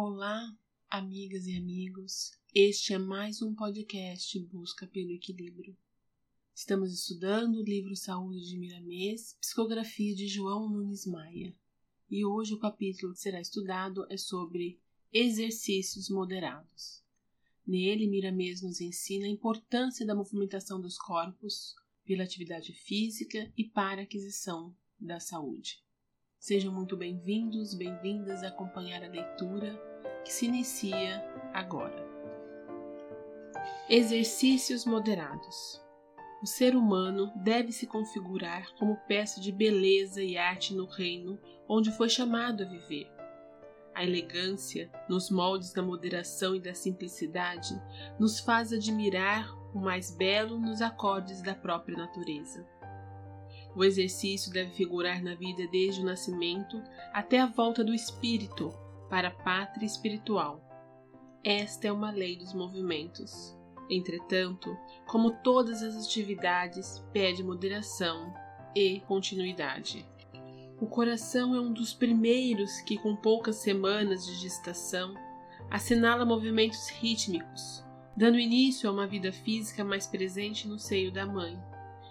Olá, amigas e amigos. Este é mais um podcast Busca pelo Equilíbrio. Estamos estudando o livro Saúde de Miramês, psicografia de João Nunes Maia. E hoje o capítulo que será estudado é sobre exercícios moderados. Nele, Miramês nos ensina a importância da movimentação dos corpos pela atividade física e para a aquisição da saúde. Sejam muito bem-vindos, bem-vindas a acompanhar a leitura que se inicia agora. Exercícios moderados. O ser humano deve se configurar como peça de beleza e arte no reino onde foi chamado a viver. A elegância, nos moldes da moderação e da simplicidade, nos faz admirar o mais belo nos acordes da própria natureza. O exercício deve figurar na vida desde o nascimento até a volta do espírito para a pátria espiritual. Esta é uma lei dos movimentos. Entretanto, como todas as atividades, pede moderação e continuidade. O coração é um dos primeiros que, com poucas semanas de gestação, assinala movimentos rítmicos, dando início a uma vida física mais presente no seio da mãe.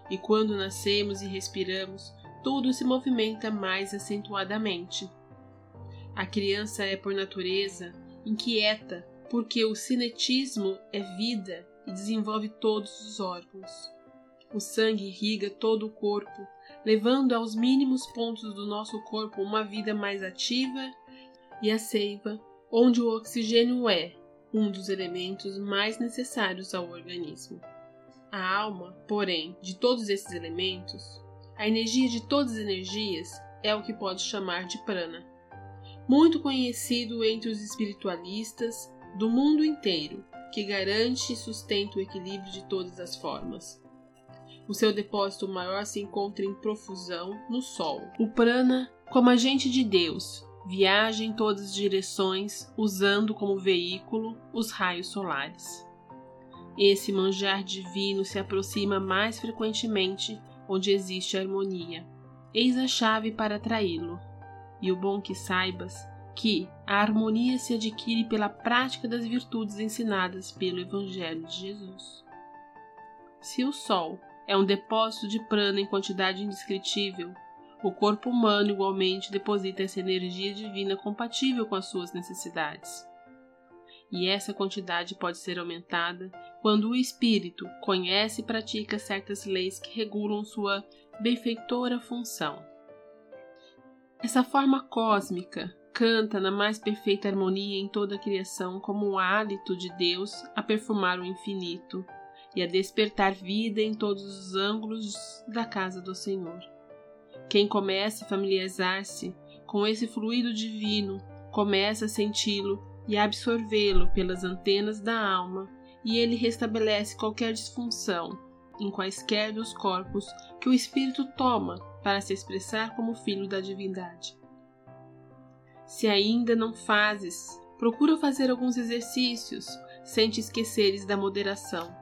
E quando nascemos e respiramos, tudo se movimenta mais acentuadamente. A criança é, por natureza, inquieta, porque o cinetismo é vida e desenvolve todos os órgãos. O sangue irriga todo o corpo, levando aos mínimos pontos do nosso corpo uma vida mais ativa e a seiva, onde o oxigênio é um dos elementos mais necessários ao organismo. A alma, porém, de todos esses elementos, a energia de todas as energias é o que pode chamar de prana. Muito conhecido entre os espiritualistas do mundo inteiro, que garante e sustenta o equilíbrio de todas as formas. O seu depósito maior se encontra em profusão no Sol. O prana, como agente de Deus, viaja em todas as direções, usando como veículo os raios solares. Esse manjar divino se aproxima mais frequentemente onde existe harmonia. Eis a chave para atraí-lo. E o bom que saibas que a harmonia se adquire pela prática das virtudes ensinadas pelo Evangelho de Jesus. Se o Sol é um depósito de prana em quantidade indescritível, o corpo humano igualmente deposita essa energia divina compatível com as suas necessidades e essa quantidade pode ser aumentada quando o espírito conhece e pratica certas leis que regulam sua benfeitora função. Essa forma cósmica canta na mais perfeita harmonia em toda a criação como um hálito de Deus a perfumar o infinito e a despertar vida em todos os ângulos da casa do Senhor. Quem começa a familiarizar-se com esse fluido divino começa a senti-lo e absorvê-lo pelas antenas da alma, e ele restabelece qualquer disfunção em quaisquer dos corpos que o espírito toma para se expressar como filho da divindade. Se ainda não fazes, procura fazer alguns exercícios sem te esqueceres da moderação.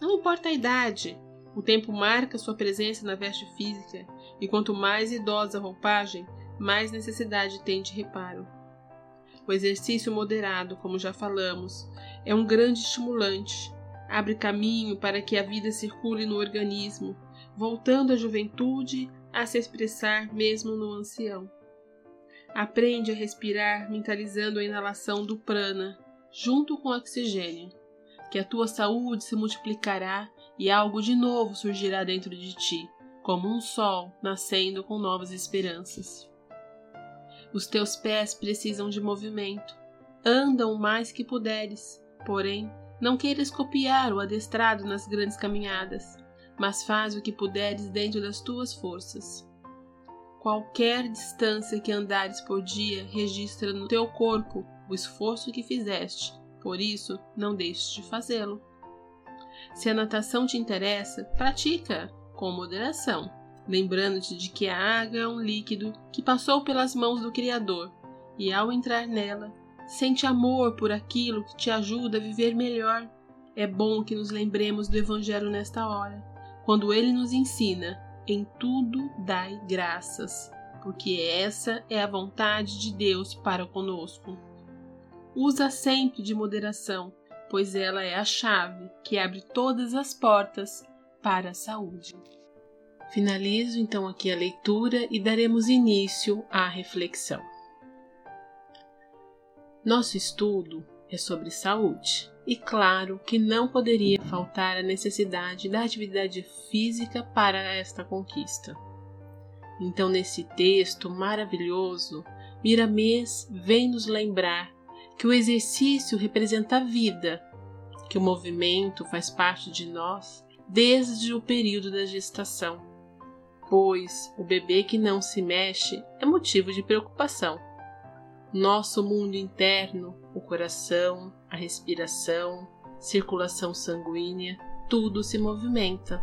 Não importa a idade, o tempo marca sua presença na veste física, e quanto mais idosa a roupagem, mais necessidade tem de reparo. O exercício moderado, como já falamos, é um grande estimulante. Abre caminho para que a vida circule no organismo, voltando a juventude a se expressar mesmo no ancião. Aprende a respirar mentalizando a inalação do prana, junto com o oxigênio, que a tua saúde se multiplicará e algo de novo surgirá dentro de ti, como um sol nascendo com novas esperanças. Os teus pés precisam de movimento. Andam mais que puderes, porém, não queiras copiar o adestrado nas grandes caminhadas, mas faz o que puderes dentro das tuas forças. Qualquer distância que andares por dia registra no teu corpo o esforço que fizeste, por isso não deixes de fazê-lo. Se a natação te interessa, pratica com moderação lembrando-te de que a água é um líquido que passou pelas mãos do Criador, e ao entrar nela, sente amor por aquilo que te ajuda a viver melhor. É bom que nos lembremos do Evangelho nesta hora, quando ele nos ensina: em tudo dai graças, porque essa é a vontade de Deus para conosco. usa sempre de moderação, pois ela é a chave que abre todas as portas para a saúde. Finalizo então aqui a leitura e daremos início à reflexão. Nosso estudo é sobre saúde, e claro que não poderia faltar a necessidade da atividade física para esta conquista. Então, nesse texto maravilhoso, Miramês vem nos lembrar que o exercício representa a vida, que o movimento faz parte de nós desde o período da gestação, pois o bebê que não se mexe é motivo de preocupação. Nosso mundo interno, o coração, a respiração, circulação sanguínea, tudo se movimenta.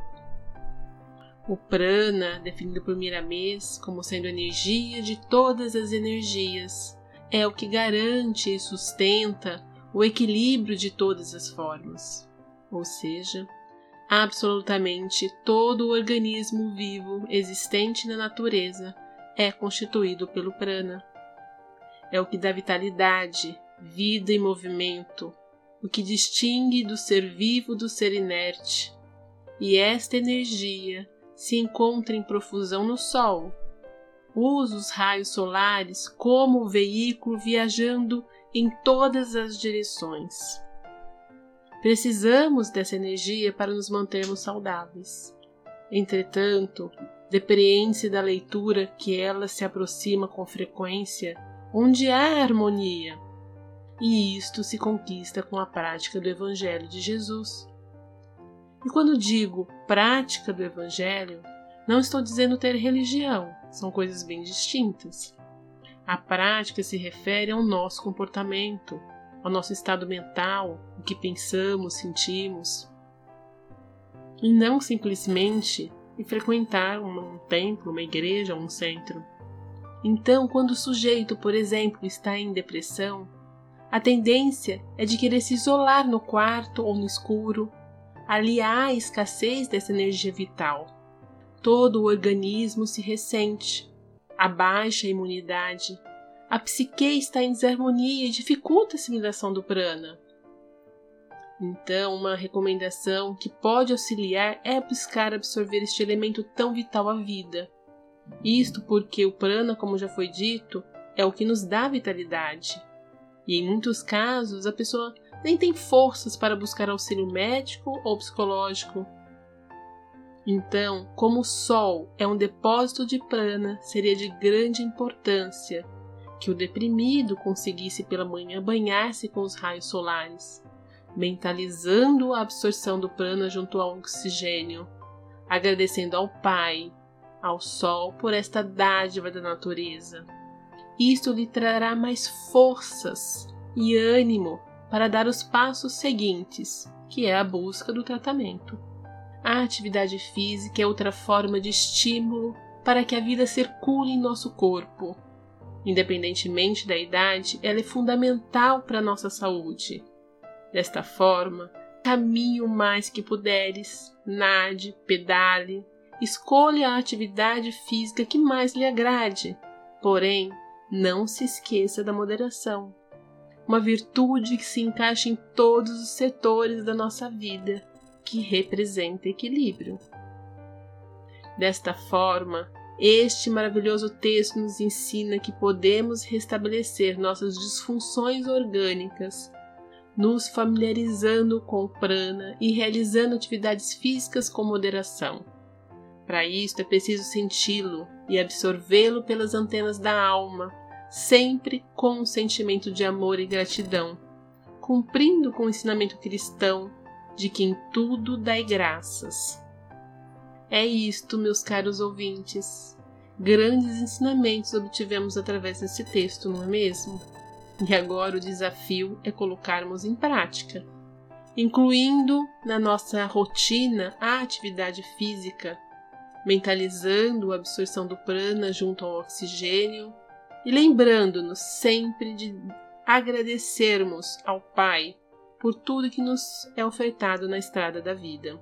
O prana, definido por Miramês como sendo energia de todas as energias, é o que garante e sustenta o equilíbrio de todas as formas. Ou seja, absolutamente todo o organismo vivo existente na natureza é constituído pelo prana. É o que dá vitalidade, vida e movimento, o que distingue do ser vivo do ser inerte. E esta energia se encontra em profusão no Sol. Usa os raios solares como veículo viajando em todas as direções. Precisamos dessa energia para nos mantermos saudáveis. Entretanto, depreende-se da leitura que ela se aproxima com frequência onde há harmonia, e isto se conquista com a prática do Evangelho de Jesus. E quando digo prática do Evangelho, não estou dizendo ter religião, são coisas bem distintas. A prática se refere ao nosso comportamento, ao nosso estado mental, o que pensamos, sentimos. E não simplesmente frequentar um templo, uma igreja, um centro. Então, quando o sujeito, por exemplo, está em depressão, a tendência é de querer se isolar no quarto ou no escuro, Ali há a escassez dessa energia vital. Todo o organismo se ressente, a baixa imunidade, a psique está em desarmonia e dificulta a assimilação do prana. Então, uma recomendação que pode auxiliar é buscar absorver este elemento tão vital à vida. Isto porque o prana, como já foi dito, é o que nos dá vitalidade. E em muitos casos, a pessoa nem tem forças para buscar auxílio médico ou psicológico. Então, como o Sol é um depósito de prana, seria de grande importância que o deprimido conseguisse pela manhã banhar-se com os raios solares, mentalizando a absorção do prana junto ao oxigênio, agradecendo ao Pai, ao Sol por esta dádiva da natureza. Isto lhe trará mais forças e ânimo para dar os passos seguintes, que é a busca do tratamento. A atividade física é outra forma de estímulo para que a vida circule em nosso corpo. Independentemente da idade, ela é fundamental para a nossa saúde. Desta forma, caminhe o mais que puderes, nade, pedale, escolha a atividade física que mais lhe agrade. Porém, não se esqueça da moderação uma virtude que se encaixa em todos os setores da nossa vida, que representa equilíbrio. Desta forma, este maravilhoso texto nos ensina que podemos restabelecer nossas disfunções orgânicas, nos familiarizando com o prana e realizando atividades físicas com moderação. Para isto é preciso senti-lo e absorvê-lo pelas antenas da alma, sempre com um sentimento de amor e gratidão, cumprindo com o ensinamento cristão de que em tudo dai graças. É isto, meus caros ouvintes. Grandes ensinamentos obtivemos através desse texto, não é mesmo? E agora o desafio é colocarmos em prática, incluindo na nossa rotina a atividade física, mentalizando a absorção do prana junto ao oxigênio e lembrando-nos sempre de agradecermos ao Pai por tudo que nos é ofertado na estrada da vida.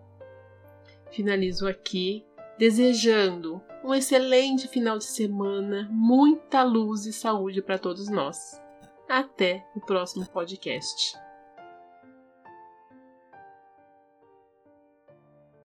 Finalizo aqui desejando um excelente final de semana, muita luz e saúde para todos nós. Até o próximo podcast.